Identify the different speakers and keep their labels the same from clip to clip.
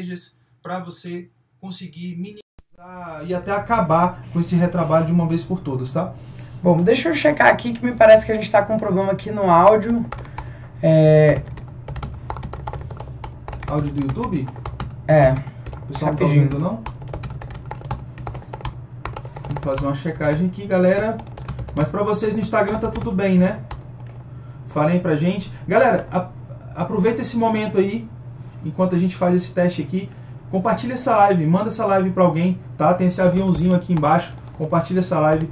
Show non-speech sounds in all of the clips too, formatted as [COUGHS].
Speaker 1: estratégias para você conseguir minimizar e até acabar com esse retrabalho de uma vez por todas, tá?
Speaker 2: Bom, deixa eu checar aqui que me parece que a gente está com um problema aqui no áudio. É...
Speaker 1: Áudio do YouTube?
Speaker 2: É.
Speaker 1: O pessoal não tá
Speaker 2: Rapidinho.
Speaker 1: ouvindo, não? Vamos fazer uma checagem aqui, galera. Mas pra vocês no Instagram tá tudo bem, né? Falem pra gente. Galera, a- aproveita esse momento aí, enquanto a gente faz esse teste aqui. Compartilha essa live, manda essa live pra alguém, tá? Tem esse aviãozinho aqui embaixo. Compartilha essa live.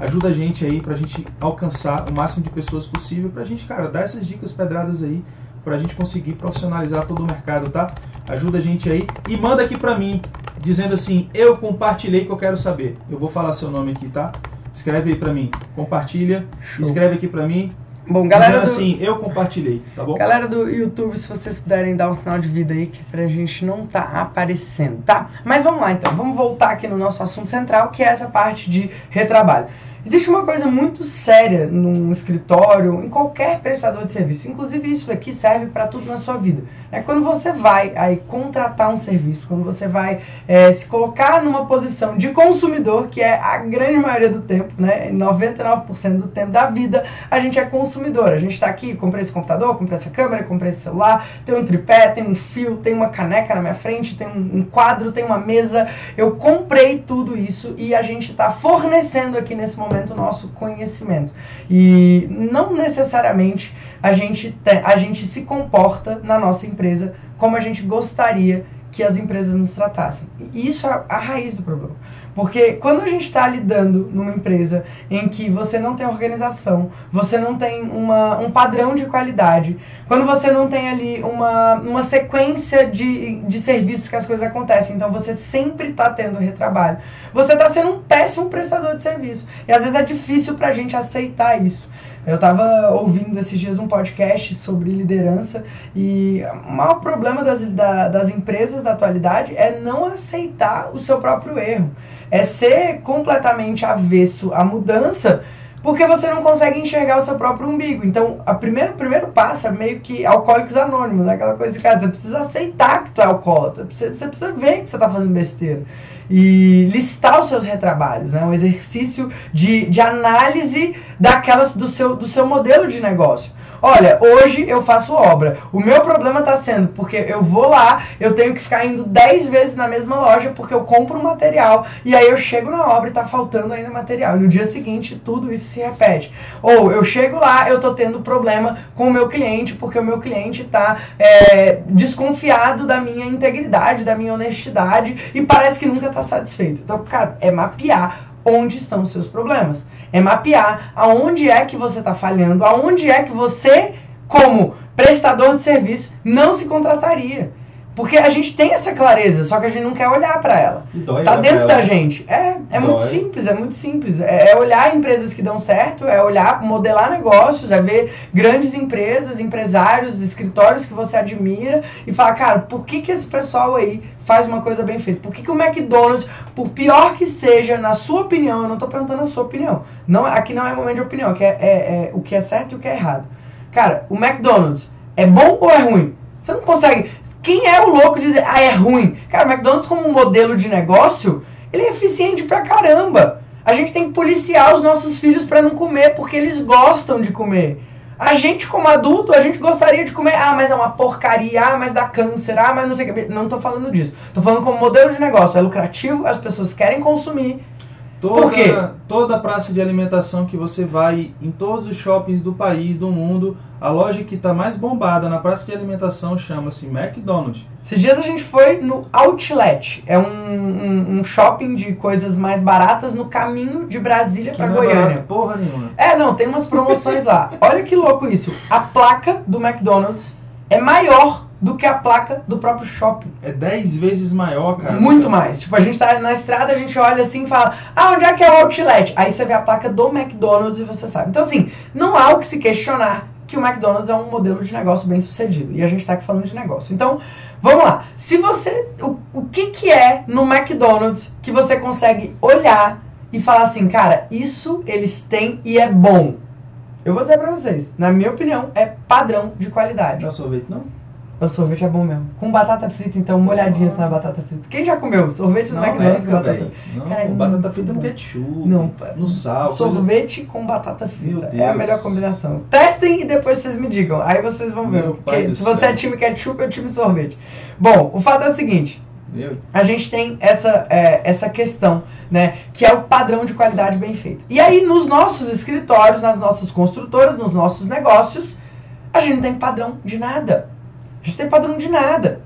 Speaker 1: Ajuda a gente aí pra gente alcançar o máximo de pessoas possível. Pra gente, cara, dar essas dicas pedradas aí. Pra gente conseguir profissionalizar todo o mercado, tá? Ajuda a gente aí. E manda aqui pra mim, dizendo assim: Eu compartilhei que eu quero saber. Eu vou falar seu nome aqui, tá? Escreve aí pra mim. Compartilha.
Speaker 2: Show.
Speaker 1: Escreve aqui pra mim.
Speaker 2: Bom, galera
Speaker 1: dizendo
Speaker 2: do,
Speaker 1: assim: Eu compartilhei, tá bom?
Speaker 2: galera do YouTube, se vocês puderem dar um sinal de vida aí, que pra gente não tá aparecendo, tá? Mas vamos lá então, vamos voltar aqui no nosso assunto central, que é essa parte de retrabalho. Existe uma coisa muito séria num escritório, em qualquer prestador de serviço. Inclusive, isso aqui serve para tudo na sua vida. É quando você vai aí contratar um serviço, quando você vai é, se colocar numa posição de consumidor, que é a grande maioria do tempo, né? 99% do tempo da vida, a gente é consumidor. A gente está aqui, comprei esse computador, comprei essa câmera, comprei esse celular, tem um tripé, tem um fio, tem uma caneca na minha frente, tem um, um quadro, tem uma mesa. Eu comprei tudo isso e a gente está fornecendo aqui nesse momento o nosso conhecimento. E não necessariamente a gente, te- a gente se comporta na nossa empresa como a gente gostaria que as empresas nos tratassem. E isso é a raiz do problema. Porque quando a gente está lidando numa empresa em que você não tem organização, você não tem uma, um padrão de qualidade, quando você não tem ali uma, uma sequência de, de serviços que as coisas acontecem, então você sempre está tendo retrabalho, você está sendo um péssimo prestador de serviço. E às vezes é difícil para a gente aceitar isso. Eu estava ouvindo esses dias um podcast sobre liderança e o maior problema das, da- das empresas da atualidade é não aceitar o seu próprio erro. É ser completamente avesso à mudança porque você não consegue enxergar o seu próprio umbigo. Então, a primeiro, o primeiro passo é meio que alcoólicos anônimos, aquela coisa de cara, você precisa aceitar que tu é alcoólatra, você, você precisa ver que você está fazendo besteira. E listar os seus retrabalhos, né? um exercício de, de análise daquelas do seu, do seu modelo de negócio. Olha, hoje eu faço obra. O meu problema está sendo porque eu vou lá, eu tenho que ficar indo 10 vezes na mesma loja porque eu compro um material e aí eu chego na obra e tá faltando ainda material. E no dia seguinte tudo isso se repete. Ou eu chego lá, eu tô tendo problema com o meu cliente porque o meu cliente tá é, desconfiado da minha integridade, da minha honestidade e parece que nunca tá satisfeito. Então, cara, é mapear onde estão os seus problemas. É mapear aonde é que você está falhando, aonde é que você, como prestador de serviço, não se contrataria. Porque a gente tem essa clareza, só que a gente não quer olhar para ela.
Speaker 1: Dói
Speaker 2: Tá dentro
Speaker 1: pra
Speaker 2: da
Speaker 1: ela.
Speaker 2: gente. É, é muito simples, é muito simples. É, é olhar empresas que dão certo, é olhar, modelar negócios, é ver grandes empresas, empresários, escritórios que você admira e falar, cara, por que, que esse pessoal aí faz uma coisa bem feita? Por que, que o McDonald's, por pior que seja, na sua opinião, eu não tô perguntando a sua opinião. Não, aqui não é momento de opinião, aqui é, é- é o que é certo e o que é errado. Cara, o McDonald's é bom ou é ruim? Você não consegue. Quem é o louco de dizer, ah, é ruim? Cara, o McDonald's, como um modelo de negócio, ele é eficiente pra caramba. A gente tem que policiar os nossos filhos pra não comer, porque eles gostam de comer. A gente, como adulto, a gente gostaria de comer, ah, mas é uma porcaria, ah, mas dá câncer, ah, mas não sei o que. Não tô falando disso. Tô falando como modelo de negócio. É lucrativo, as pessoas querem consumir.
Speaker 1: Toda,
Speaker 2: Por quê?
Speaker 1: toda praça de alimentação que você vai em todos os shoppings do país, do mundo, a loja que está mais bombada na praça de alimentação chama-se McDonald's.
Speaker 2: Esses dias a gente foi no Outlet. É um, um- um shopping de coisas mais baratas no caminho de Brasília
Speaker 1: não é
Speaker 2: Goiânia.
Speaker 1: barato Porra nenhuma.
Speaker 2: É, não, tem umas promoções lá. [LAUGHS] Olha que louco isso. A placa do McDonald's é maior do que a placa do próprio shopping.
Speaker 1: É 10 vezes maior, cara.
Speaker 2: Muito mais. Tipo, a gente tá na estrada, a gente olha assim e fala, ah, onde é que é o Outlet? Aí você vê a placa do McDonald's e você sabe. Então, assim, não há o que se questionar que o McDonald's é um modelo de negócio bem sucedido. E a gente tá aqui falando de negócio. Então, vamos lá. Se você. O, o que, que é no McDonald's que você consegue olhar e falar assim, cara, isso eles têm e é bom? Eu vou dizer pra vocês, na minha opinião, é padrão de qualidade.
Speaker 1: Dá sorvete, não?
Speaker 2: O sorvete é bom mesmo. Com batata frita, então, molhadinha na batata frita. Quem já comeu sorvete no McDonald's com
Speaker 1: é,
Speaker 2: batata
Speaker 1: velho. Não,
Speaker 2: Cara, é
Speaker 1: batata frita no ketchup,
Speaker 2: Não,
Speaker 1: no sal. coisa-
Speaker 2: Sorvete com batata frita. É a melhor combinação. Testem e depois vocês me digam. Aí vocês vão ver. Se você
Speaker 1: céu.
Speaker 2: é time ketchup, eu time sorvete. Bom, o fato é o seguinte.
Speaker 1: Meu,
Speaker 2: A gente tem essa, é, essa questão, né? Que é o padrão de qualidade bem feito. E aí, nos nossos escritórios, nas nossas construtoras, nos nossos negócios, a gente não tem padrão de nada. A gente tem padrão de nada.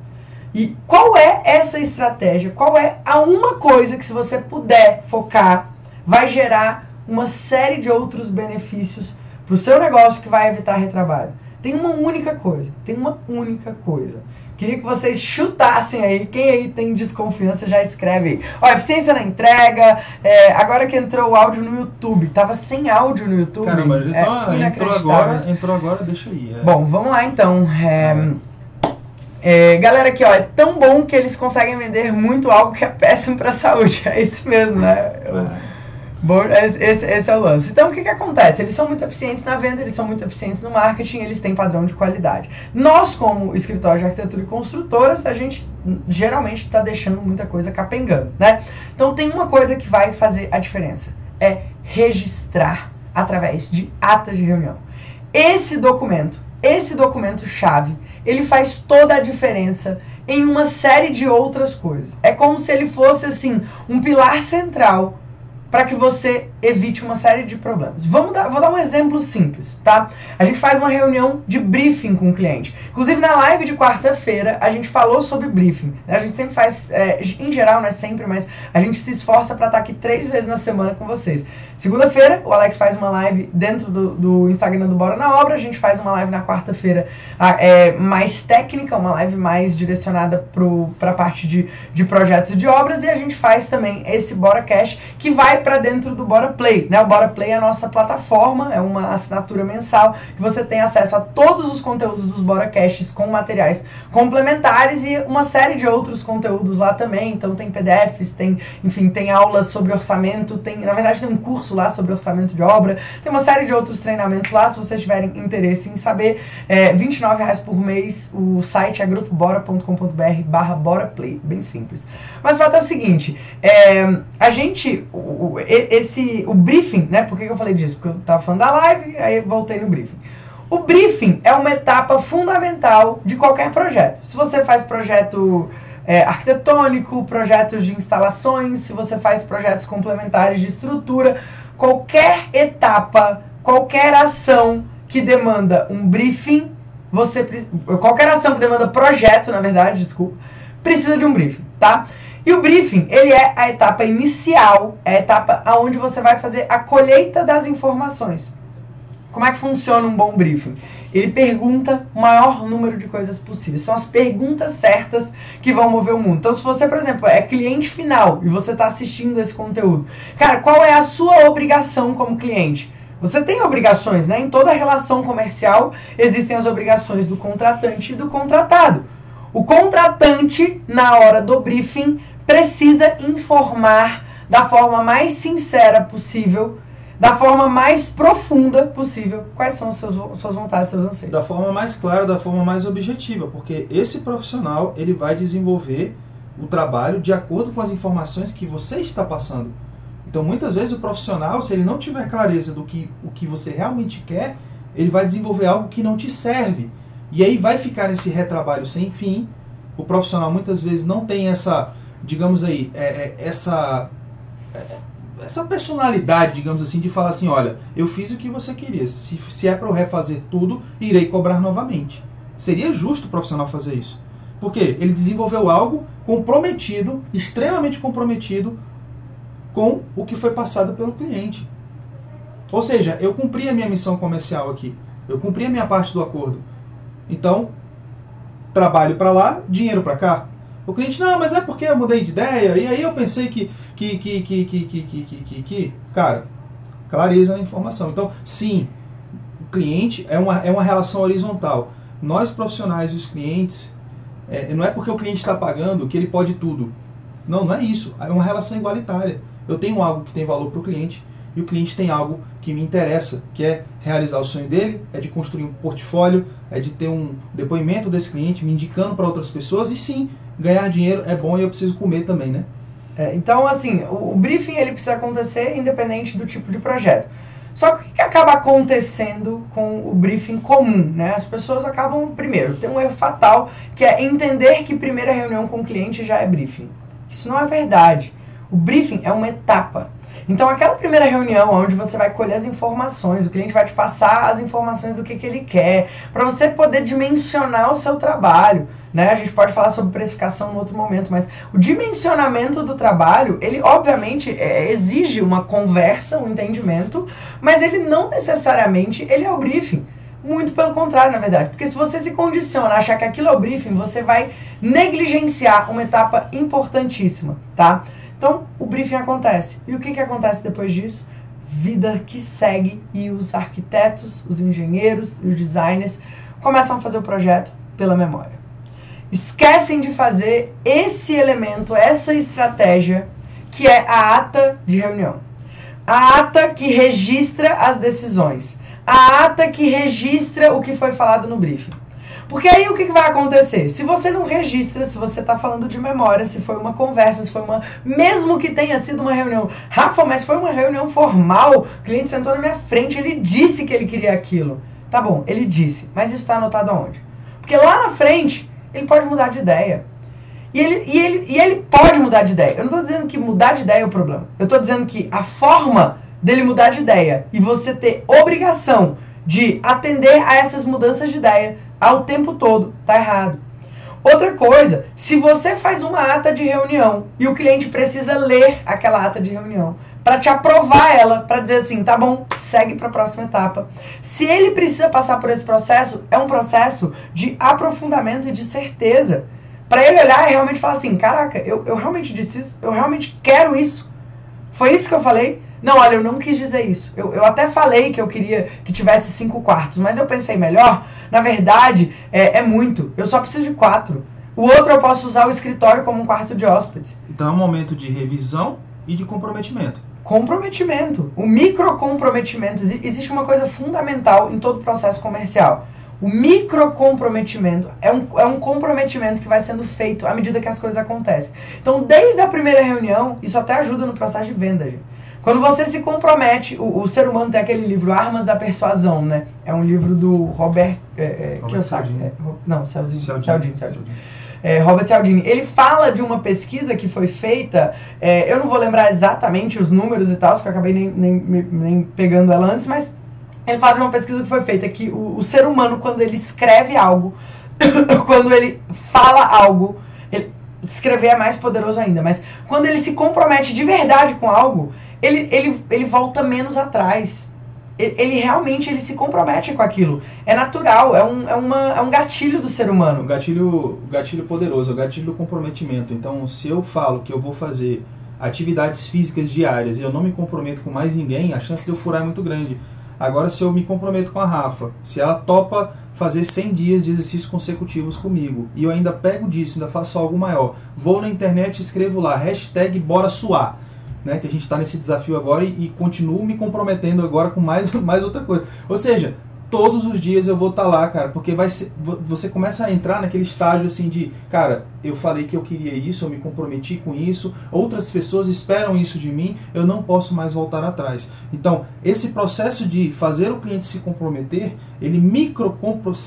Speaker 2: E qual é essa estratégia? Qual é a uma coisa que, se você puder focar, vai gerar uma série de outros benefícios para o seu negócio que vai evitar retrabalho? Tem uma única coisa. Tem uma única coisa. Queria que vocês chutassem aí. Quem aí tem desconfiança já escreve aí. Ó, eficiência na entrega. é, agora que entrou o áudio no YouTube. Tava sem áudio no YouTube.
Speaker 1: Caramba,
Speaker 2: é
Speaker 1: então, entrou agora, entrou agora, deixa aí. é.
Speaker 2: Bom, vamos lá então. É, é, galera aqui, ó, é tão bom que eles conseguem vender muito algo que é péssimo pra saúde. [LAUGHS] É isso mesmo, né?
Speaker 1: É.
Speaker 2: Bom, esse, esse é o lance. Então, o que, que acontece? Eles são muito eficientes na venda, eles são muito eficientes no marketing, eles têm padrão de qualidade. Nós, como escritório de arquitetura e construtoras, a gente geralmente está deixando muita coisa capengando, né? Então, tem uma coisa que vai fazer a diferença: é registrar através de atas de reunião. Esse documento, esse documento chave, ele faz toda a diferença em uma série de outras coisas. É como se ele fosse assim um pilar central para que você evite uma série de problemas. Vamos dar, vou dar um exemplo simples, tá? A gente faz uma reunião de briefing com o cliente. Inclusive na live de quarta-feira a gente falou sobre briefing. né? A gente sempre faz, é, em geral, não é sempre, mas a gente se esforça para estar aqui três vezes na semana com vocês. Segunda-feira o Alex faz uma live dentro do, do Instagram do Bora na Obra. A gente faz uma live na quarta-feira é, mais técnica, uma live mais direcionada para a parte de, de projetos e de obras. E a gente faz também esse Bora Cash que vai para dentro do Bora Play. Né? O Bora Play é a nossa plataforma, é uma assinatura mensal que você tem acesso a todos os conteúdos dos Bora Caches com materiais complementares e uma série de outros conteúdos lá também. Então tem PDFs, tem, enfim, tem aulas sobre orçamento, tem, na verdade tem um curso lá sobre orçamento de obra, tem uma série de outros treinamentos lá, se vocês tiverem interesse em saber, é 29 reais por mês, o site é grupobora.com.br barra boraplay, bem simples. Mas o fato é o seguinte, é, a gente, o, esse, o briefing, né, por que eu falei disso? Porque eu tava falando da live, aí voltei no briefing. O briefing é uma etapa fundamental de qualquer projeto. Se você faz projeto é, arquitetônico, projetos de instalações, se você faz projetos complementares de estrutura, qualquer etapa, qualquer ação que demanda um briefing, você qualquer ação que demanda projeto, na verdade, desculpa, precisa de um briefing, tá? E o briefing, ele é a etapa inicial, é a etapa aonde você vai fazer a colheita das informações. Como é que funciona um bom briefing? Ele pergunta o maior número de coisas possíveis. São as perguntas certas que vão mover o mundo. Então, se você, por exemplo, é cliente final e você está assistindo esse conteúdo, cara, qual é a sua obrigação como cliente? Você tem obrigações, né? Em toda relação comercial existem as obrigações do contratante e do contratado. O contratante, na hora do briefing, precisa informar da forma mais sincera possível da forma mais profunda possível quais são seus, suas vontades, seus anseios.
Speaker 1: Da forma mais clara, da forma mais objetiva, porque esse profissional ele vai desenvolver o trabalho de acordo com as informações que você está passando. Então, muitas vezes o profissional, se ele não tiver clareza do que o que você realmente quer, ele vai desenvolver algo que não te serve. E aí vai ficar esse retrabalho sem fim. O profissional muitas vezes não tem essa, digamos aí, é, é, essa é, essa personalidade, digamos assim, de falar assim, olha, eu fiz o que você queria. Se, se é para eu refazer tudo, irei cobrar novamente. Seria justo o profissional fazer isso. Porque ele desenvolveu algo comprometido, extremamente comprometido com o que foi passado pelo cliente. Ou seja, eu cumpri a minha missão comercial aqui. Eu cumpri a minha parte do acordo. Então, trabalho para lá, dinheiro para cá. O cliente, não, mas é porque eu mudei de ideia, e aí eu pensei que, que, que, que, que, que, que, que, que, que. Cara, clareza na informação. Então, sim, o cliente é uma, é uma relação horizontal. Nós, profissionais e os clientes, é, não é porque o cliente está pagando que ele pode tudo. Não, não é isso. É uma relação igualitária. Eu tenho algo que tem valor para o cliente e o cliente tem algo que me interessa, que é realizar o sonho dele, é de construir um portfólio, é de ter um depoimento desse cliente me indicando para outras pessoas e sim, ganhar dinheiro é bom e eu preciso comer também, né?
Speaker 2: É, então, assim, o, o, briefing ele precisa acontecer independente do tipo de projeto. Só que o que acaba acontecendo com o briefing comum? Né? As pessoas acabam, primeiro, tem um erro fatal que é entender que primeira reunião com o cliente já é briefing. Isso não é verdade. O briefing é uma etapa. Então, aquela primeira reunião onde você vai colher as informações, o cliente vai te passar as informações do que, que ele quer, para você poder dimensionar o seu trabalho. Né? A gente pode falar sobre precificação em outro momento, mas o dimensionamento do trabalho, ele obviamente é, exige uma conversa, um entendimento, mas ele não necessariamente ele é o briefing. Muito pelo contrário, na verdade. Porque se você se condiciona a achar que aquilo é o briefing, você vai negligenciar uma etapa importantíssima, tá? Então, o briefing acontece. E o que, que acontece depois disso? Vida que segue e os arquitetos, os engenheiros e os designers começam a fazer o projeto pela memória. Esquecem de fazer esse elemento, essa estratégia, que é a ata de reunião. A ata que registra as decisões. A ata que registra o que foi falado no briefing. Porque aí o que, vai acontecer? Se você não registra, se você está falando de memória, se foi uma conversa, se foi uma. Mesmo que tenha sido uma reunião. Rafa, mas foi uma reunião formal. O cliente sentou na minha frente, ele disse que ele queria aquilo. Tá bom, ele disse. Mas isso está anotado aonde? Porque lá na frente, ele pode mudar de ideia. E ele, e, ele, e ele pode mudar de ideia. Eu não estou dizendo que mudar de ideia é o problema. Eu estou dizendo que a forma dele mudar de ideia e você ter obrigação de atender a essas mudanças de ideia ao tempo todo. Tá errado. Outra coisa, se você faz uma ata de reunião e o cliente precisa ler aquela ata de reunião para te aprovar ela, para dizer assim, tá bom, segue para a próxima etapa. Se ele precisa passar por esse processo, é um processo de aprofundamento e de certeza. Para ele olhar e realmente falar assim, caraca, eu, eu realmente disse isso, eu realmente quero isso. Foi isso que eu falei? Não, olha, eu não quis dizer isso. Eu, eu até falei que eu queria que tivesse cinco quartos, mas eu pensei melhor. Na verdade, é, é muito. Eu só preciso de quatro. O outro eu posso usar o escritório como um quarto de hóspedes.
Speaker 1: Então é um momento de revisão e de comprometimento.
Speaker 2: Comprometimento. O micro comprometimento. Existe uma coisa fundamental em todo processo comercial. O micro comprometimento é um, é um comprometimento que vai sendo feito à medida que as coisas acontecem. Então, desde a primeira reunião, isso até ajuda no processo de venda, gente. Quando você se compromete, o, o, ser humano tem aquele livro Armas da Persuasão, né? É um livro do Robert, é, é, Robert Kiyosaki. É, não, Cialdini. Cialdini. Cialdini. É, Robert Cialdini. Ele fala de uma pesquisa que foi feita, é, eu não vou lembrar exatamente os números e tal, que eu acabei nem, nem, nem, pegando ela antes, mas ele fala de uma pesquisa que foi feita que o, o ser humano, quando ele escreve algo, [COUGHS] quando ele fala algo, ele, escrever é mais poderoso ainda, mas quando ele se compromete de verdade com algo, ele, ele, ele volta menos atrás. Ele, realmente ele se compromete com aquilo. É natural, é um, é uma, é um gatilho do ser humano.
Speaker 1: Um gatilho, gatilho poderoso, o gatilho do comprometimento. Então, se eu falo que eu vou fazer atividades físicas diárias e eu não me comprometo com mais ninguém, a chance de eu furar é muito grande. Agora, se eu me comprometo com a Rafa, se ela topa fazer 100 dias de exercícios consecutivos comigo e eu ainda pego disso, ainda faço algo maior, vou na internet e escrevo lá, hashtag bora suar né, que a gente está nesse desafio agora e, e, continuo me comprometendo agora com mais, [LAUGHS] mais outra coisa. Ou seja, todos os dias eu vou estar tá lá, cara, porque vai ser, você começa a entrar naquele estágio assim de, cara, eu falei que eu queria isso, eu me comprometi com isso, outras pessoas esperam isso de mim, eu não posso mais voltar atrás. Então, esse processo de fazer o cliente se comprometer, ele micro,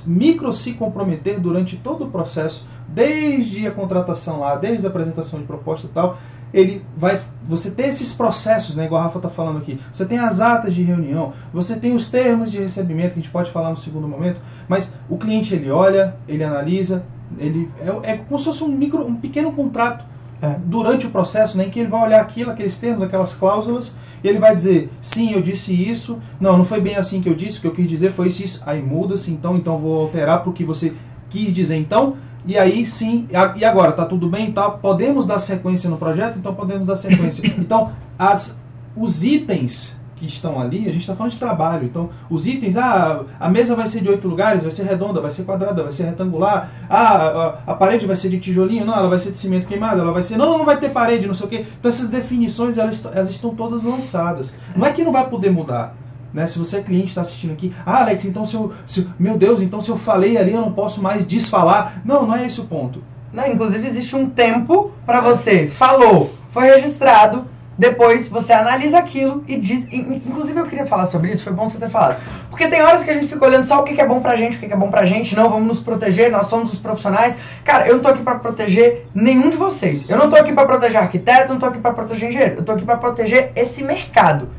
Speaker 1: micro se comprometer durante todo o processo, desde a contratação lá, desde a apresentação de proposta e tal, ele vai. Você tem esses processos, né, igual a Rafa está falando aqui. Você tem as atas de reunião, você tem os termos de recebimento, que a gente pode falar no segundo momento, mas o cliente ele olha, ele analisa, ele é, é como se fosse um, micro, um pequeno contrato é. durante o processo, né, em que ele vai olhar aquilo, aqueles termos, aquelas cláusulas, e ele vai dizer, sim, eu disse isso, não, não foi bem assim que eu disse, o que eu quis dizer foi isso, aí muda-se, então, então vou alterar para o que você quis dizer então, e aí sim, e agora, tá tudo bem? Tá, podemos dar sequência no projeto? Então podemos dar sequência. [LAUGHS] Então, as, os itens que estão ali, a gente está falando de trabalho. Então, os itens, ah, a mesa vai ser de oito lugares, vai ser redonda, vai ser quadrada, vai ser retangular. Ah, a, a, parede vai ser de tijolinho, não, ela vai ser de cimento queimado, ela vai ser, não, não vai ter parede, não sei o quê. Então, essas definições, elas, elas estão todas lançadas. Não é que não vai poder mudar. Né? Se você é cliente está assistindo aqui, ah, Alex, então se eu, se, meu Deus, então se eu falei ali eu não posso mais desfalar. Não, não é esse o ponto.
Speaker 2: Não, inclusive existe um tempo para você falou, foi registrado, depois você analisa aquilo e diz. Inclusive eu queria falar sobre isso, foi bom você ter falado. Porque tem horas que a gente fica olhando só o que é bom pra gente, o que é bom pra gente, não, vamos nos proteger, nós somos os profissionais. Cara, eu não tô aqui pra proteger nenhum de vocês. Eu não tô aqui pra proteger arquiteto, não tô aqui pra proteger engenheiro. Eu tô aqui pra proteger esse mercado.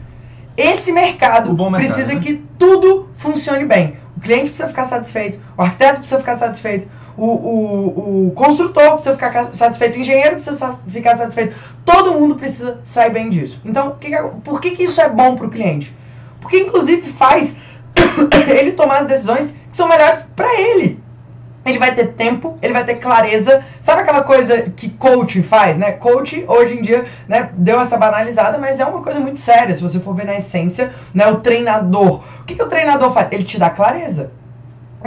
Speaker 2: Esse mercado, mercado precisa né? que tudo funcione bem. O cliente precisa ficar satisfeito, o arquiteto precisa ficar satisfeito, o, o, o construtor precisa ficar satisfeito, o engenheiro precisa ficar satisfeito. Todo mundo precisa sair bem disso. Então, que, por que, que isso é bom para o cliente? Porque, inclusive, faz [COUGHS] ele tomar as decisões que são melhores para ele. Ele vai ter tempo, ele vai ter clareza. Sabe aquela coisa que coaching faz, né? Coach, hoje em dia, né, deu essa banalizada, mas é uma coisa muito séria. Se você for ver na essência, né, o treinador. O que, que o treinador faz? Ele te dá clareza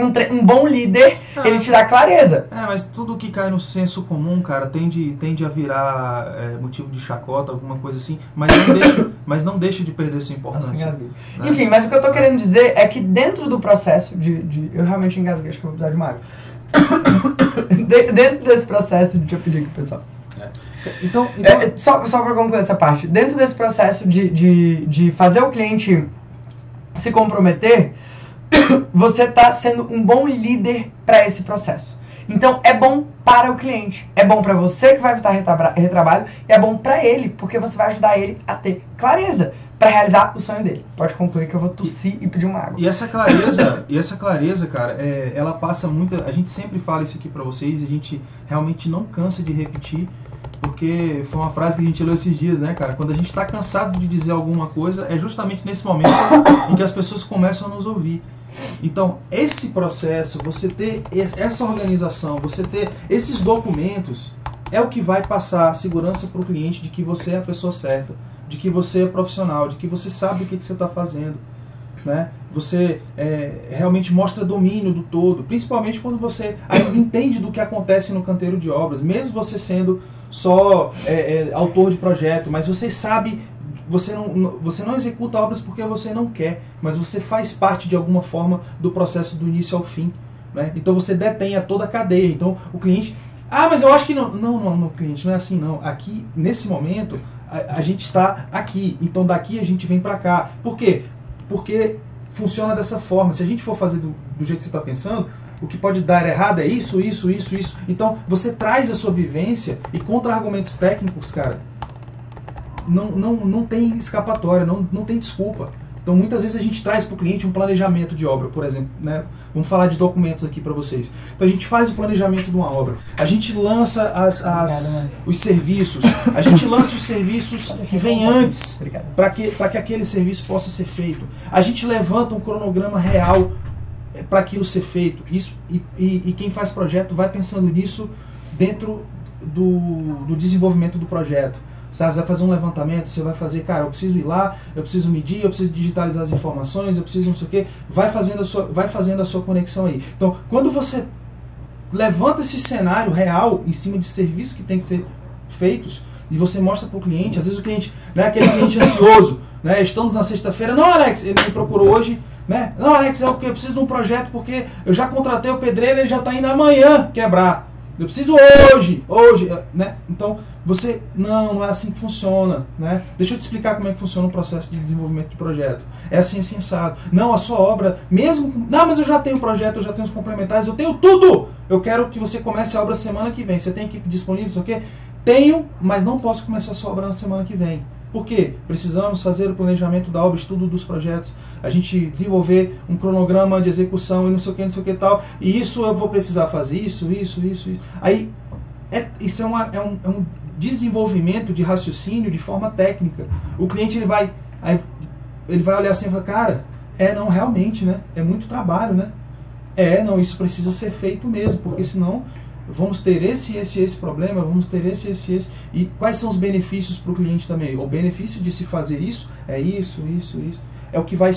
Speaker 2: um, um bom líder, ah, ele te dá clareza.
Speaker 1: É, mas tudo que cai no senso comum, cara, tende, tende a virar é, motivo de chacota, alguma coisa assim, mas não deixa, [COUGHS] mas não deixa de perder sua importância.
Speaker 2: Nossa, né? Enfim, mas o que eu tô querendo dizer é que dentro do processo de. de eu realmente engasguei, acho que eu vou precisar de uma água. [COUGHS] dentro desse processo, deixa eu pedir aqui, pessoal. É. Então, então... É, só, só para concluir essa parte, dentro desse processo de, de, de fazer o cliente se comprometer, [COUGHS] você está sendo um bom líder para esse processo. Então é bom para o cliente, é bom para você que vai evitar retrabalho e é bom para ele, porque você vai ajudar ele a ter clareza para realizar o sonho dele. Pode concluir que eu vou tossir e, pedir uma água.
Speaker 1: E essa clareza, e essa clareza, cara, é, ela passa muito. A gente sempre fala isso aqui para vocês, a gente realmente não cansa de repetir, porque foi uma frase que a gente leu esses dias, né, cara? Quando a gente está cansado de dizer alguma coisa, é justamente nesse momento em que as pessoas começam a nos ouvir. Então, esse processo, você ter essa organização, você ter esses documentos, é o que vai passar segurança para o cliente de que você é a pessoa certa, de que você é profissional, de que você sabe o que, que você está fazendo. Né? Você é, realmente mostra domínio do todo, principalmente quando você ainda entende do que acontece no canteiro de obras, mesmo você sendo só é, é, autor de projeto, mas você sabe você não, você não executa obras porque você não quer, mas você faz parte de alguma forma do processo do início ao fim. Né? Então você detém a toda a cadeia. Então o cliente. Ah, mas eu acho que não. Não, não, não, cliente, não é assim não. Aqui, nesse momento, a, a gente está aqui. Então daqui a gente vem para cá. Por quê? Porque funciona dessa forma. Se a gente for fazer do, do jeito que você está pensando, o que pode dar errado é isso, isso, isso, isso. Então você traz a sua vivência e contra argumentos técnicos, cara, não, não, não tem escapatória, não, não tem desculpa. Então muitas vezes a gente traz para o cliente um planejamento de obra, por exemplo. Né? Vamos falar de documentos aqui para vocês. Então a gente faz o planejamento de uma obra, a gente lança as, as os serviços, a gente lança os serviços [LAUGHS] que vêm antes para que, que aquele serviço possa ser feito. A gente levanta um cronograma real eh, para aquilo ser feito. Isso, e, e, e, quem faz projeto vai pensando nisso dentro do, do desenvolvimento do projeto. Você vai fazer um levantamento, você vai fazer, cara, eu preciso ir lá, eu preciso medir, eu preciso digitalizar as informações, eu preciso não sei o quê. Vai fazendo a sua, vai fazendo a sua conexão aí. Então, quando você levanta esse cenário real em cima de serviços que tem que ser feitos, e você mostra para o cliente, às vezes o cliente, né, aquele cliente ansioso, né, estamos na sexta-feira, não, Alex, ele me procurou hoje, né, não, Alex, é o que eu preciso de um projeto porque eu já contratei o pedreiro, ele já está indo amanhã quebrar. Eu preciso hoje, hoje, né? Então, você, não, não é assim que funciona, né? Deixa eu te explicar como é que funciona o processo de desenvolvimento de projeto. É assim, sensado. Não, a sua obra, mesmo, não, mas eu já tenho o projeto, eu já tenho os complementares, eu tenho tudo. Eu quero que você comece a obra semana que vem. Você tem equipe disponível, isso aqui? Tenho, mas não posso começar a sua obra na semana que vem. Por quê? Precisamos fazer o planejamento da obra, estudo dos projetos, a gente desenvolver um cronograma de execução e não sei o que, não sei o que tal. E isso eu vou precisar fazer isso, isso, isso. isso. Aí, é, isso é, uma, é, um, é um desenvolvimento de raciocínio de forma técnica. O cliente ele vai, ele vai olhar assim e falar, cara, é não, realmente, né? É muito trabalho, né? É, não, isso precisa ser feito mesmo, porque senão vamos ter esse, esse, esse problema, vamos ter esse, esse, esse. E quais são os benefícios para o cliente também? O benefício de se fazer isso é isso, isso, isso. É o que vai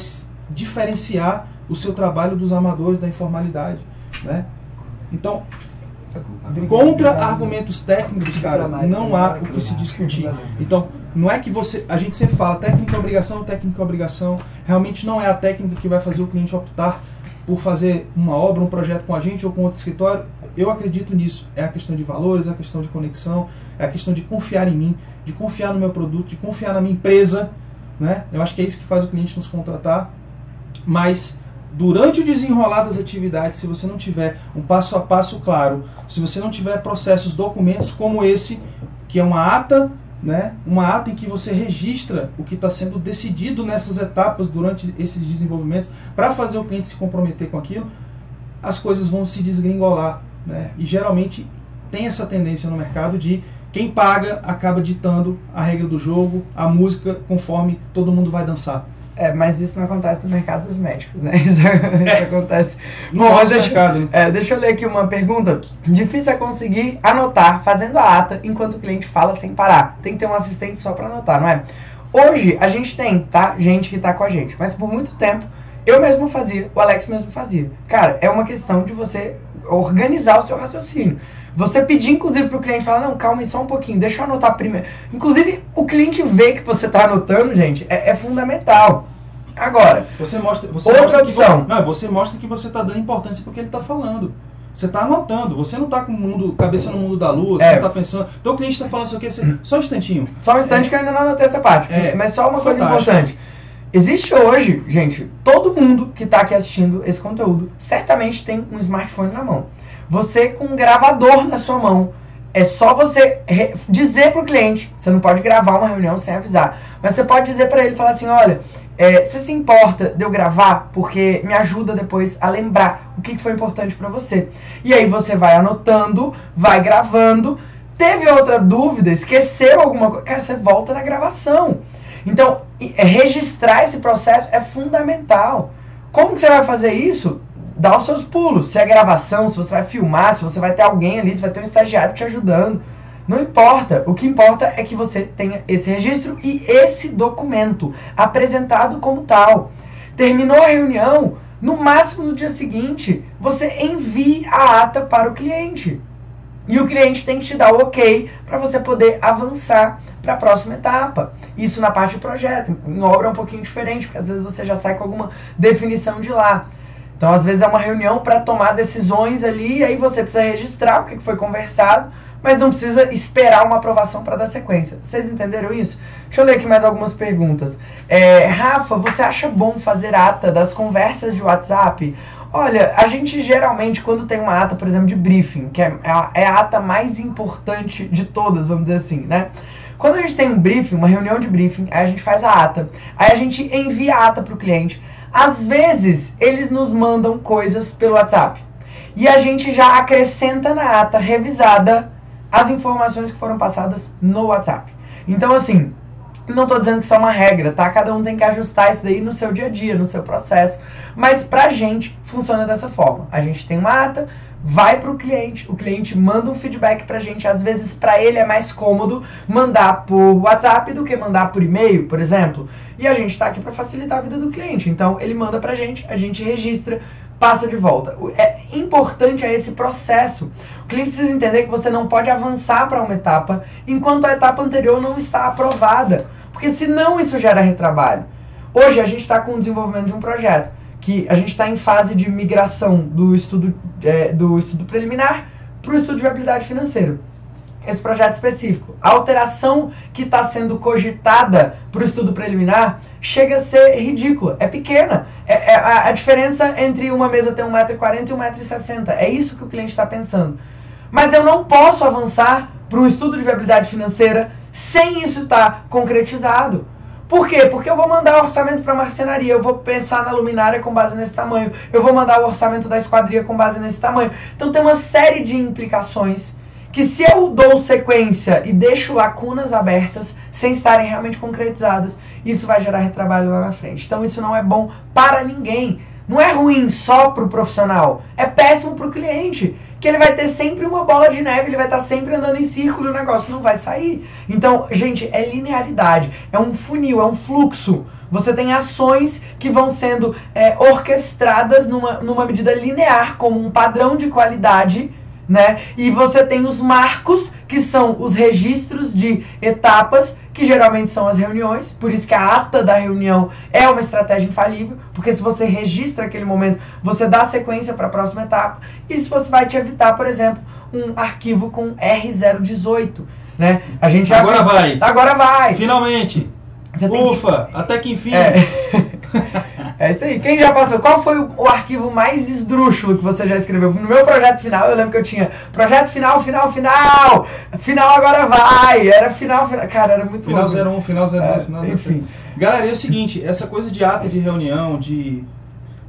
Speaker 1: diferenciar o seu trabalho dos amadores da informalidade. Né? Então, contra argumentos técnicos, cara, não há o que se discutir. Então, não é que você. A gente sempre fala técnica é obrigação, técnica é obrigação. Realmente não é a técnica que vai fazer o cliente optar por fazer uma obra, um projeto com a gente ou com outro escritório. Eu acredito nisso. É a questão de valores, é a questão de conexão, é a questão de confiar em mim, de confiar no meu produto, de confiar na minha empresa. Né? Eu acho que é isso que faz o cliente nos contratar. Mas durante o desenrolar das atividades, se você não tiver um passo a passo claro, se você não tiver processos, documentos como esse, que é uma ata, né, uma ata em que você registra o que está sendo decidido nessas etapas durante esses desenvolvimentos, para fazer o cliente se comprometer com aquilo, as coisas vão se desgringolar. Né? E geralmente tem essa tendência no mercado de quem paga acaba ditando a regra do jogo, a música, conforme todo mundo vai dançar.
Speaker 2: É, mas isso não acontece no mercado dos médicos, né? [LAUGHS] Isso, é. acontece.
Speaker 1: No Bom, deixa, mercado. Né?
Speaker 2: É, deixa eu ler aqui uma pergunta. Difícil é conseguir anotar fazendo a ata enquanto o cliente fala sem parar. Tem que ter um assistente só para anotar, não é? Hoje a gente tem, tá? Gente que tá com a gente. Mas por muito tempo eu mesmo fazia, o Alex mesmo fazia. Cara, é uma questão de você organizar o seu raciocínio. Você pedir, inclusive, para o cliente falar, não, calma aí só um pouquinho, deixa eu anotar primeiro. Inclusive, o cliente ver que você está anotando, gente, é, é, fundamental. Agora,
Speaker 1: você mostra, você
Speaker 2: outra
Speaker 1: mostra
Speaker 2: opção.
Speaker 1: Que, não, você mostra que você está dando importância porque ele está falando. Você está anotando, você não está com o mundo, cabeça no mundo da lua, você é. não está pensando. Então o cliente está falando isso aqui, você, só um instantinho.
Speaker 2: Só um instante é. que eu ainda não anotei essa parte. É. Mas só uma Fantástico. coisa importante. Existe hoje, gente, todo mundo que está aqui assistindo esse conteúdo certamente tem um smartphone na mão. Você com um gravador na sua mão. É só você dizer para o cliente. Você não pode gravar uma reunião sem avisar. Mas você pode dizer para ele, falar assim, olha, é, você se importa de eu gravar? Porque me ajuda depois a lembrar o que foi importante para você. E aí você vai anotando, vai gravando. Teve outra dúvida, esqueceu alguma coisa. Cara, você volta na gravação. Então, é, registrar esse processo é fundamental. Como que você vai fazer isso? Dá os seus pulos. Se é gravação, se você vai filmar, se você vai ter alguém ali, se vai ter um estagiário te ajudando. Não importa. O que importa é que você tenha esse registro e esse documento apresentado como tal. Terminou a reunião, no máximo no dia seguinte, você envie a ata para o cliente. E o cliente tem que te dar o ok para você poder avançar para a próxima etapa. Isso na parte de projeto. Em obra é um pouquinho diferente, porque às vezes você já sai com alguma definição de lá. Então, às vezes, é uma reunião para tomar decisões ali, e aí você precisa registrar o que foi conversado, mas não precisa esperar uma aprovação para dar sequência. Vocês entenderam isso? Deixa eu ler aqui mais algumas perguntas. É, Rafa, você acha bom fazer ata das conversas de WhatsApp? Olha, a gente geralmente, quando tem uma ata, por exemplo, de briefing, que é a, é a ata mais importante de todas, vamos dizer assim, né? Quando a gente tem um briefing, uma reunião de briefing, aí a gente faz a ata. Aí a gente envia a ata para o cliente. Às vezes, eles nos mandam coisas pelo WhatsApp. E a gente já acrescenta na ata revisada as informações que foram passadas no WhatsApp. Então, assim, não estou dizendo que isso é uma regra, tá? Cada um tem que ajustar isso daí no seu dia a dia, no seu processo. Mas pra gente funciona dessa forma. A gente tem uma ata, vai para o cliente, o cliente manda um feedback para a gente. Às vezes, para ele é mais cômodo mandar por WhatsApp do que mandar por e-mail, por exemplo. E a gente está aqui para facilitar a vida do cliente. Então, ele manda para a gente, a gente registra, passa de volta. É importante é esse processo. O cliente precisa entender que você não pode avançar para uma etapa enquanto a etapa anterior não está aprovada. Porque senão isso gera retrabalho. Hoje a gente está com o desenvolvimento de um projeto que a gente está em fase de migração do estudo, é, do estudo preliminar para o estudo de viabilidade financeira. Esse projeto específico. A alteração que está sendo cogitada para o estudo preliminar chega a ser ridícula. É pequena. É, é a, a, diferença entre uma mesa ter 1,40m e 1,60m. É isso que o cliente está pensando. Mas eu não posso avançar para um estudo de viabilidade financeira sem isso estar tá concretizado. Por quê? Porque eu vou mandar o orçamento para marcenaria, eu vou pensar na luminária com base nesse tamanho, eu vou mandar o orçamento da esquadria com base nesse tamanho. Então tem uma série de implicações que se eu dou sequência e deixo lacunas abertas sem estarem realmente concretizadas, isso vai gerar retrabalho lá na frente. Então isso não é bom para ninguém. Não é ruim só para o profissional, é péssimo para o cliente que ele vai ter sempre uma bola de neve, ele vai estar sempre andando em círculo o negócio não vai sair. Então, gente, é linearidade, é um funil, é um fluxo. Você tem ações que vão sendo é, orquestradas numa, numa medida linear, como um padrão de qualidade né? E você tem os marcos, que são os registros de etapas, que geralmente são as reuniões, por isso que a ata da reunião é uma estratégia infalível, porque se você registra aquele momento, você dá sequência para a próxima etapa. Isso você vai te evitar, por exemplo, um arquivo com R018, né?
Speaker 1: A gente agora já... vai.
Speaker 2: Agora vai.
Speaker 1: Finalmente. Ufa, que... até que enfim.
Speaker 2: É. [LAUGHS] É isso aí. Quem já passou? Qual foi o, o, arquivo mais esdrúxulo que você já escreveu? No meu projeto final, eu lembro que eu tinha projeto final, final, final! Final agora vai! Era final, final. Cara, era muito
Speaker 1: Final 01, final 02, é, final 02. Enfim. Galera, é o seguinte: essa coisa de ata de reunião, de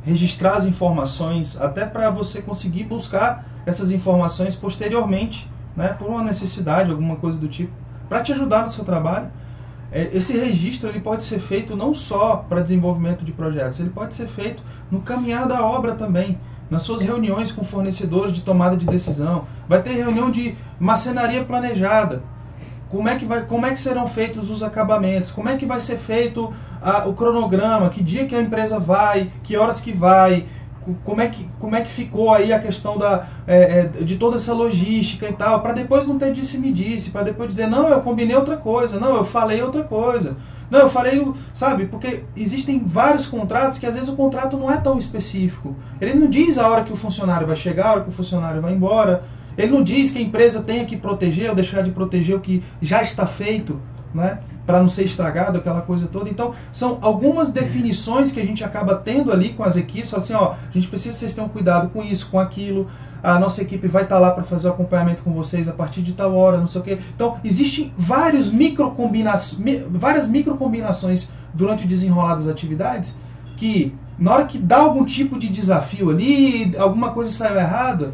Speaker 1: registrar as informações, até para você conseguir buscar essas informações posteriormente, né, por uma necessidade, alguma coisa do tipo, para te ajudar no seu trabalho. É, esse registro ele pode ser feito não só para desenvolvimento de projetos, ele pode ser feito no caminhar da obra também, nas suas reuniões com fornecedores de tomada de decisão. Vai ter reunião de macenaria planejada. Como é que, vai, como é que serão feitos os acabamentos? Como é que vai ser feito a, o cronograma? Que dia que a empresa vai? Que horas que vai? Como é que, como é que ficou aí a questão da, é, é, de toda essa logística e tal, para depois não ter disse-me-disse, para depois dizer, não, eu combinei outra coisa, não, eu falei outra coisa, não, eu falei, sabe, porque existem vários contratos que às vezes o contrato não é tão específico. Ele não diz a hora que o funcionário vai chegar, a hora que o funcionário vai embora, ele não diz que a empresa tenha que proteger ou deixar de proteger o que já está feito, né? Para não ser estragado, aquela coisa toda. Então, são algumas definições que a gente acaba tendo ali com as equipes, assim, ó, a gente precisa que vocês tenham cuidado com isso, com aquilo. A nossa equipe vai estar tá lá para fazer o acompanhamento com vocês a partir de tal hora, não sei o quê. Então, existem vários micro várias micro combinações durante o desenrolar das atividades que na hora que dá algum tipo de desafio ali, alguma coisa saiu errada,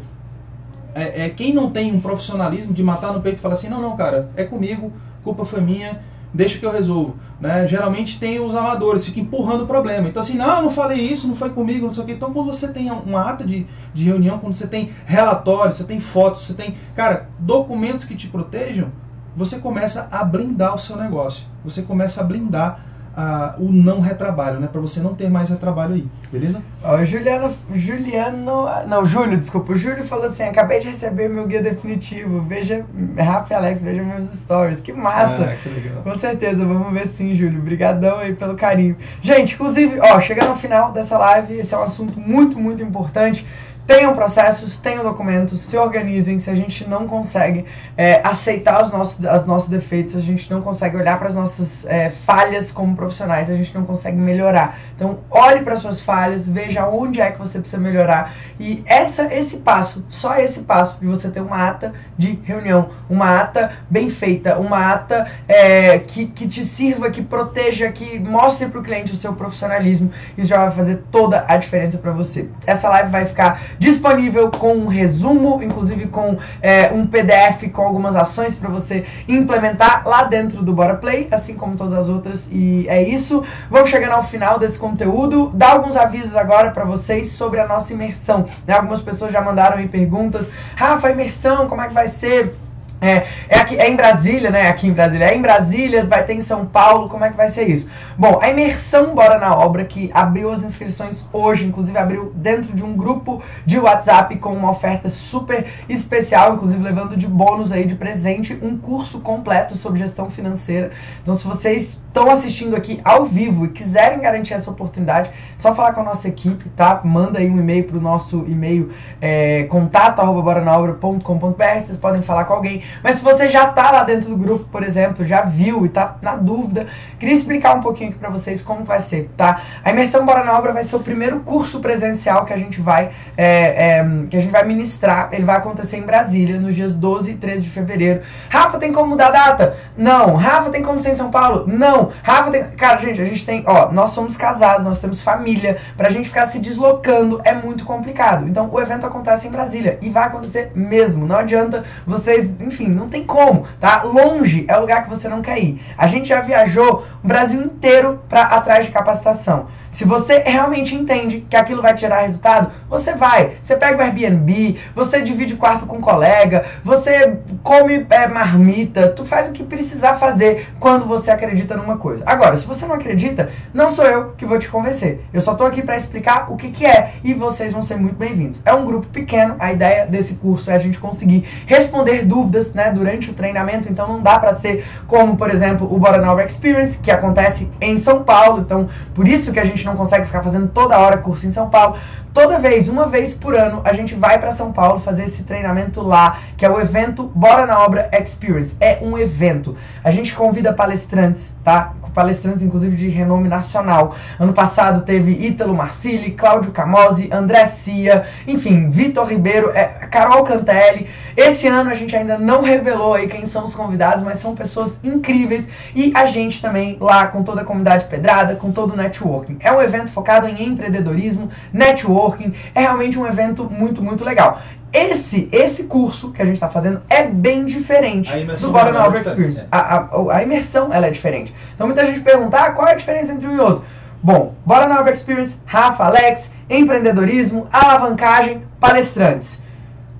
Speaker 1: é, é, quem não tem um profissionalismo de matar no peito e falar assim, não, não, cara, é comigo, culpa foi minha, deixa que eu resolvo. Né? Geralmente tem os amadores, ficam empurrando o problema. Então assim, não, eu não falei isso, não foi comigo, não sei o quê. Então quando você tem uma ata de, de reunião, quando você tem relatórios, você tem fotos, você tem, cara, documentos que te protejam, você começa a blindar o seu negócio. Você começa a blindar a, o não retrabalho, né? Para você não ter mais retrabalho aí, beleza?
Speaker 2: Ó, Juliano, Juliano, não, Júlio, desculpa, o Júlio falou assim: acabei de receber meu guia definitivo. Veja, Rafa e Alex, veja meus stories. Que massa! Ah, que legal. Com certeza, vamos ver sim, Júlio. Obrigadão aí pelo carinho. Gente, inclusive, ó, chegando ao final dessa live, esse é um assunto muito, muito importante. Tenham processos, tenham documentos, se organizem. Se a gente não consegue é, aceitar os nossos, os nossos defeitos, a gente não consegue olhar para as nossas é, falhas como profissionais, a gente não consegue melhorar. Então, olhe para suas falhas, veja onde é que você precisa melhorar. E essa, esse passo, só esse passo de você ter uma ata de reunião, uma ata bem feita, uma ata é, que, que te sirva, que proteja, que mostre para o cliente o seu profissionalismo, isso já vai fazer toda a diferença para você. Essa live vai ficar disponível com um resumo, inclusive com é, um PDF com algumas ações para você implementar lá dentro do Bora Play, assim como todas as outras. E é isso. Vamos chegando ao final desse conteúdo. Dar alguns avisos agora para vocês sobre a nossa imersão. Né? Algumas pessoas já mandaram aí perguntas. Rafa, imersão, como é que vai ser? É, é, aqui, é em Brasília, né? Aqui em Brasília. É em Brasília, vai ter em São Paulo, como é que vai ser isso? Bom, a imersão Bora na Obra, que abriu as inscrições hoje, inclusive abriu dentro de um grupo de WhatsApp com uma oferta super especial, inclusive levando de bônus aí de presente um curso completo sobre gestão financeira. Então, se vocês estão assistindo aqui ao vivo e quiserem garantir essa oportunidade, só falar com a nossa equipe, tá? Manda aí um e-mail para o nosso e-mail é, contato@boranaobra.com.br, vocês podem falar com alguém. Mas se você já está lá dentro do grupo, por exemplo, já viu e está na dúvida, queria explicar um pouquinho aqui para vocês como vai ser, tá? A imersão Bora na Obra vai ser o primeiro curso presencial que a gente vai é, é, que a gente vai ministrar. Ele vai acontecer em Brasília nos dias 12 e 13 de fevereiro. Rafa, tem como mudar a data? Não. Rafa, tem como ser em São Paulo? Não. Rafa tem. Cara, gente, a gente tem. Ó, nós somos casados, nós temos família. Pra gente ficar se deslocando é muito complicado. Então, o evento acontece em Brasília. E vai acontecer mesmo. Não adianta vocês. Enfim, não tem como, tá? Longe é o lugar que você não quer ir. A gente já viajou o Brasil inteiro pra atrás de capacitação. Se você realmente entende que aquilo vai te gerar resultado, você vai. Você pega o Airbnb, você divide quarto com um colega, você come é, marmita, tu faz o que precisar fazer quando você acredita numa coisa. Agora, se você não acredita, não sou eu que vou te convencer. Eu só tô aqui para explicar o que, que é e vocês vão ser muito bem-vindos. É um grupo pequeno, a ideia desse curso é a gente conseguir responder dúvidas né, durante o treinamento, então não dá para ser como, por exemplo, o Bora Now Experience, que acontece em São Paulo, então por isso que a gente gente não consegue ficar fazendo toda hora curso em São Paulo. Toda vez, uma vez por ano, a gente vai para São Paulo fazer esse treinamento lá, que é o evento Bora na Obra Experience. É um evento. A gente convida palestrantes, tá? Palestrantes, inclusive, de renome nacional. Ano passado teve Ítalo Marcilli, Cláudio Camozzi, André Cia, enfim, Vitor Ribeiro, é, Carol Cantelli. Esse ano a gente ainda não revelou aí quem são os convidados, mas são pessoas incríveis e a gente também lá com toda a comunidade pedrada, com todo o networking. É um evento focado em empreendedorismo, networking, é realmente um evento muito, muito legal. Esse, esse curso que a gente está fazendo é bem diferente do Bora na Obra Experience. A, a, a, imersão ela é diferente. Então muita gente pergunta ah, qual é a diferença entre um e outro. Bom, Bora na Obra Experience, Rafa, Alex, empreendedorismo, alavancagem, palestrantes.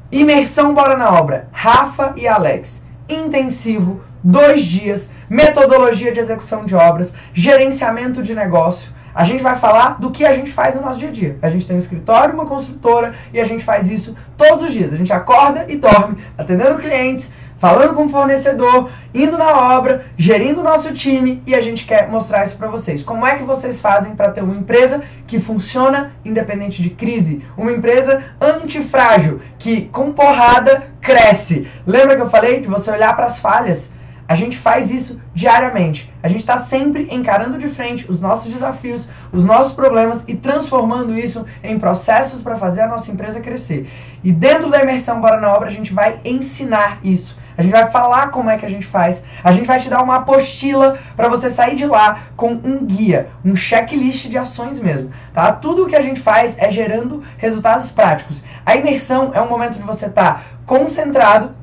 Speaker 2: Imersão Bora na Obra, Rafa e Alex. Intensivo, dois dias, metodologia de execução de obras, gerenciamento de negócio a gente vai falar do que a gente faz no nosso dia a dia. A gente tem um escritório, uma construtora e a gente faz isso todos os dias. A gente acorda e dorme, atendendo clientes, falando com o fornecedor, indo na obra, gerindo o nosso time e a gente quer mostrar isso para vocês. Como é que vocês fazem para ter uma empresa que funciona independente de crise? Uma empresa antifrágil, que com porrada cresce. Lembra que eu falei de você olhar para as falhas? A gente faz isso diariamente. A gente está sempre encarando de frente os nossos desafios, os nossos problemas e transformando isso em processos para fazer a nossa empresa crescer. E dentro da imersão Bora na Obra, a gente vai ensinar isso. A gente vai falar como é que a gente faz. A gente vai te dar uma apostila para você sair de lá com um guia, um checklist de ações mesmo, tá? Tudo o que a gente faz é gerando resultados práticos. A imersão é um momento de você estar tá concentrado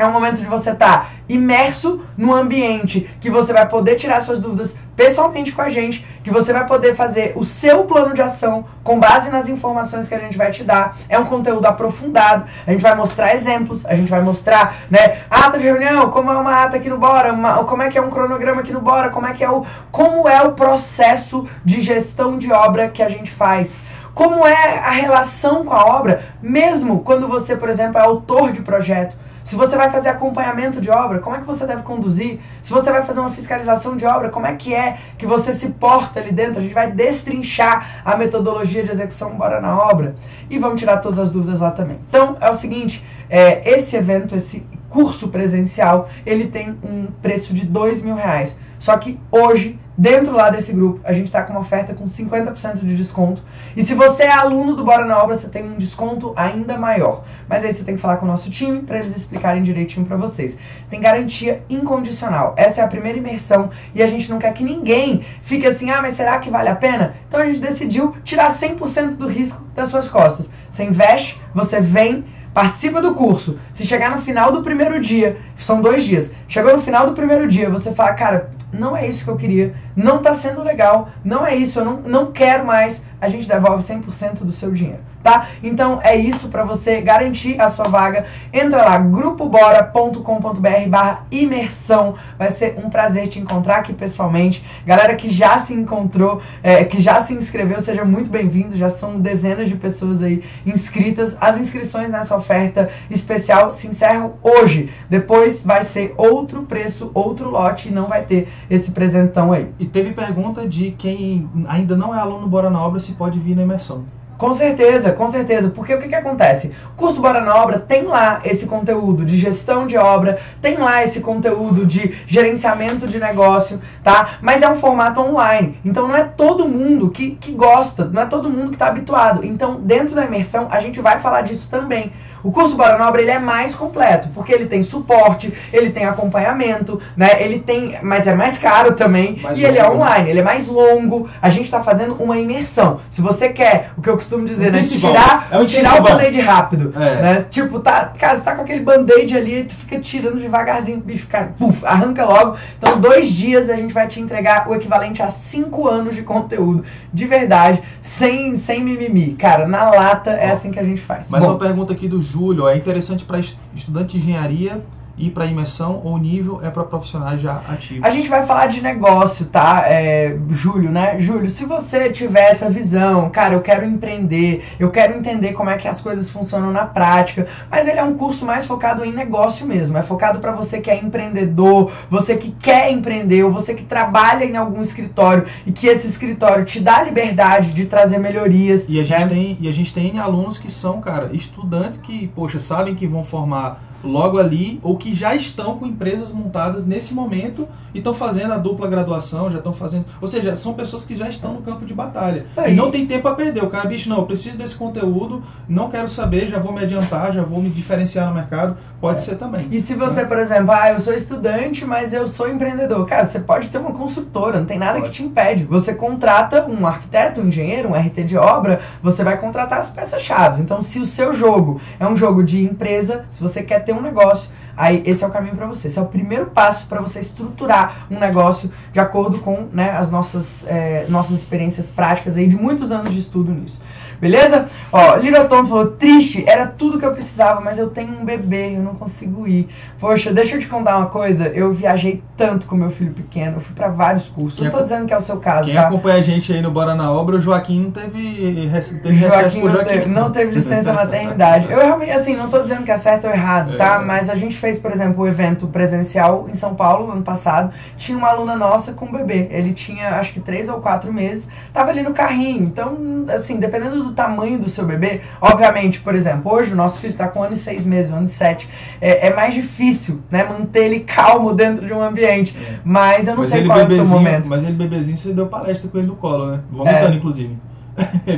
Speaker 2: é um momento de você estar tá imerso no ambiente, que você vai poder tirar suas dúvidas pessoalmente com a gente, que você vai poder fazer o seu plano de ação com base nas informações que a gente vai te dar. É um conteúdo aprofundado, a gente vai mostrar exemplos, a gente vai mostrar, né, ata de reunião, como é uma ata aqui no Bora, uma, como é que é um cronograma aqui no Bora, como é que é o como é o processo de gestão de obra que a gente faz. Como é a relação com a obra, mesmo quando você, por exemplo, é autor de projeto se você vai fazer acompanhamento de obra, como é que você deve conduzir? Se você vai fazer uma fiscalização de obra, como é que é que você se porta ali dentro? A gente vai destrinchar a metodologia de execução bora na obra e vamos tirar todas as dúvidas lá também. Então é o seguinte, é, esse evento, esse curso presencial, ele tem um preço de dois mil reais. Só que hoje, dentro lá desse grupo, a gente está com uma oferta com 50% de desconto. E se você é aluno do Bora na Obra, você tem um desconto ainda maior. Mas aí você tem que falar com o nosso time para eles explicarem direitinho para vocês. Tem garantia incondicional. Essa é a primeira imersão e a gente não quer que ninguém fique assim: ah, mas será que vale a pena? Então a gente decidiu tirar 100% do risco das suas costas. Você investe, você vem Participa do curso. Se chegar no final do primeiro dia, são dois dias, chegou no final do primeiro dia, você fala, cara, não é isso que eu queria, não tá sendo legal, não é isso, eu não, não quero mais, a gente devolve 100% do seu dinheiro tá? Então é isso para você garantir a sua vaga. Entra lá, grupobora.com.br barra imersão. Vai ser um prazer te encontrar aqui pessoalmente. Galera que já se encontrou, é, que já se inscreveu, seja muito bem-vindo. Já são dezenas de pessoas aí inscritas. As inscrições nessa oferta especial se encerram hoje. Depois vai ser outro preço, outro lote e não vai ter esse presentão aí.
Speaker 1: E teve pergunta de quem ainda não é aluno Bora na Obra se pode vir na imersão.
Speaker 2: Com certeza, com certeza. Porque o que, que acontece? O curso Bora na Obra tem lá esse conteúdo de gestão de obra, tem lá esse conteúdo de gerenciamento de negócio, tá? Mas é um formato online. Então não é todo mundo que, que gosta, não é todo mundo que está habituado. Então, dentro da imersão, a gente vai falar disso também. O curso Bora Nobre ele é mais completo, porque ele tem suporte, ele tem acompanhamento, né? Ele tem, mas é mais caro também
Speaker 1: Mais
Speaker 2: e ele é
Speaker 1: longo,
Speaker 2: online, ele é mais longo. A gente está fazendo uma imersão. Se você quer, o que eu costumo dizer, né? Tirar,
Speaker 1: É um
Speaker 2: tirar o band-aid rápido,
Speaker 1: É.
Speaker 2: né? Tipo, tá, cara, você tá com aquele band-aid ali, tu fica tirando devagarzinho, o bicho, cara, puf, arranca logo. Então, dois dias a gente vai te entregar o equivalente a cinco anos de conteúdo, de verdade, sem, sem mimimi. Cara, na lata é assim que a gente faz.
Speaker 1: Mas
Speaker 2: Bom,
Speaker 1: uma pergunta aqui do Júlio, é interessante para estudante de engenharia ir para imersão ou nível é para profissionais já ativos?
Speaker 2: A gente vai falar de negócio, tá? É, Júlio, né? Júlio, se você tiver essa visão, cara, eu quero empreender, eu quero entender como é que as coisas funcionam na prática, mas ele é um curso mais focado em negócio mesmo, é focado para você que é empreendedor, você que quer empreender, ou você que trabalha em algum escritório e que esse escritório te dá a liberdade de trazer melhorias.
Speaker 1: E a gente
Speaker 2: né?
Speaker 1: tem e a gente tem alunos que são, cara, estudantes que, poxa, sabem que vão formar logo ali ou que já estão com empresas montadas nesse momento e estão fazendo a dupla graduação, já estão fazendo, ou seja, são pessoas que já estão no campo de batalha.
Speaker 2: Aí.
Speaker 1: E não tem tempo a perder. O cara, bicho, não, eu preciso desse conteúdo, não quero saber, já vou me adiantar, já vou me diferenciar no mercado. Pode ser também.
Speaker 2: E se você, por exemplo, ah, eu sou estudante, mas eu sou empreendedor. Cara, você pode ter uma construtora, não tem nada
Speaker 1: Pode.
Speaker 2: que te impede. Você contrata um arquiteto, um engenheiro, um RT de obra, você vai contratar as peças-chave. Então, se o seu jogo é um jogo de empresa, se você quer ter um negócio, aí esse é o caminho para você. Esse é o primeiro passo para você estruturar um negócio de acordo com né, as nossas, eh, nossas experiências práticas aí de muitos anos de estudo nisso. Beleza? Ó, Little Tom falou, triste, era tudo que eu precisava, mas eu tenho um bebê, eu não consigo ir. Poxa, deixa eu te contar uma coisa, eu viajei tanto com meu filho pequeno, eu fui pra vários cursos.
Speaker 1: Quem
Speaker 2: não tô dizendo que é o seu caso,
Speaker 1: Quem
Speaker 2: tá?
Speaker 1: acompanha a gente aí no Bora na Obra, o Joaquim não teve, teve
Speaker 2: Joaquim não
Speaker 1: Joaquim.
Speaker 2: teve, não teve licença maternidade. Eu realmente, assim, não tô dizendo que é certo ou errado, tá?
Speaker 1: É.
Speaker 2: Mas a gente fez, por exemplo, o evento presencial em São Paulo no ano passado. Tinha uma aluna nossa com um bebê. Ele tinha, acho que, três ou quatro meses. Tava ali no carrinho. Então, assim, dependendo do tamanho do seu bebê, obviamente, por exemplo, hoje o nosso filho tá com um ano e seis meses, um ano e sete. É, é mais difícil, né? Manter ele calmo dentro de um ambiente.
Speaker 1: É.
Speaker 2: Mas eu não
Speaker 1: Mas
Speaker 2: sei qual é o seu momento.
Speaker 1: mas ele bebezinho, você deu palestra com ele no colo, né? Vomitando,
Speaker 2: É.
Speaker 1: inclusive.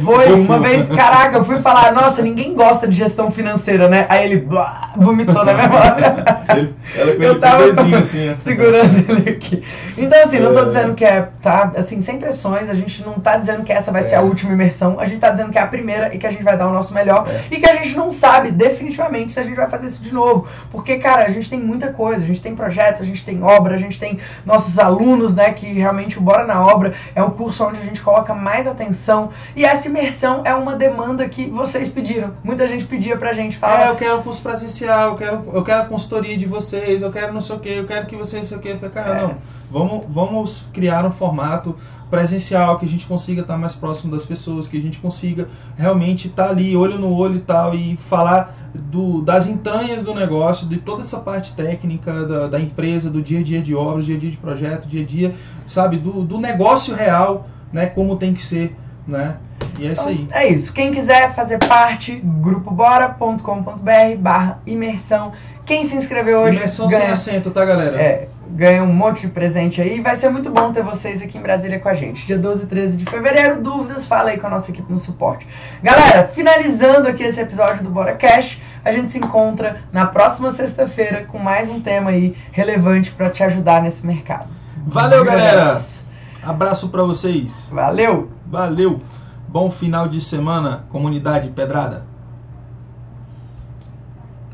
Speaker 2: Foi, uma vez, caraca, eu fui falar, nossa, ninguém gosta de gestão financeira, né? Aí ele blá, vomitou na minha hora.
Speaker 1: Ele- ela com
Speaker 2: Eu
Speaker 1: ele
Speaker 2: tava
Speaker 1: bebezinho, assim.
Speaker 2: segurando ele aqui. Então, assim, não tô
Speaker 1: É.
Speaker 2: dizendo que é, tá, assim, sem pressões, a gente não tá dizendo que essa vai ser
Speaker 1: É.
Speaker 2: a última imersão, a gente tá dizendo que é a primeira e que a gente vai dar o nosso melhor
Speaker 1: É.
Speaker 2: e que a gente não sabe definitivamente se a gente vai fazer isso de novo. Porque, cara, a gente tem muita coisa, a gente tem projetos, a gente tem obra, a gente tem nossos alunos, né, que realmente o Bora na Obra é um curso onde a gente coloca mais atenção e essa imersão é uma demanda que vocês pediram. Muita gente pedia pra gente,
Speaker 1: É,
Speaker 2: falar
Speaker 1: eu quero um curso presencial, eu quero, eu quero a consultoria de vocês, eu quero não sei o que, eu quero que vocês não sei o que. Eu falei, cara,
Speaker 2: É.
Speaker 1: não, vamos, vamos criar um formato presencial, que a gente consiga estar mais próximo das pessoas, que a gente consiga realmente estar ali, olho no olho e tal, e falar do, das entranhas do negócio, de toda essa parte técnica da, da empresa, do dia a dia de obras, dia a dia de projeto, dia a dia, sabe, do, do negócio real, né, como tem que ser, né? E é isso aí.
Speaker 2: Então, é isso. Quem quiser fazer parte, grupobora.com.br barra imersão. Quem se inscreveu hoje
Speaker 1: Imersão sem
Speaker 2: ganha,
Speaker 1: assento, tá, galera?
Speaker 2: é, ganha um monte de presente aí. Vai ser muito bom ter vocês aqui em Brasília com a gente. Dia 12 e 13 de fevereiro. Dúvidas, fala aí com a nossa equipe no suporte. Galera, finalizando aqui esse episódio do Bora Cash, a gente se encontra na próxima sexta-feira com mais um tema aí relevante para te ajudar nesse mercado.
Speaker 1: Valeu, galera! Abraço pra vocês.
Speaker 2: Valeu!
Speaker 1: Valeu. Bom final de semana, comunidade Pedrada.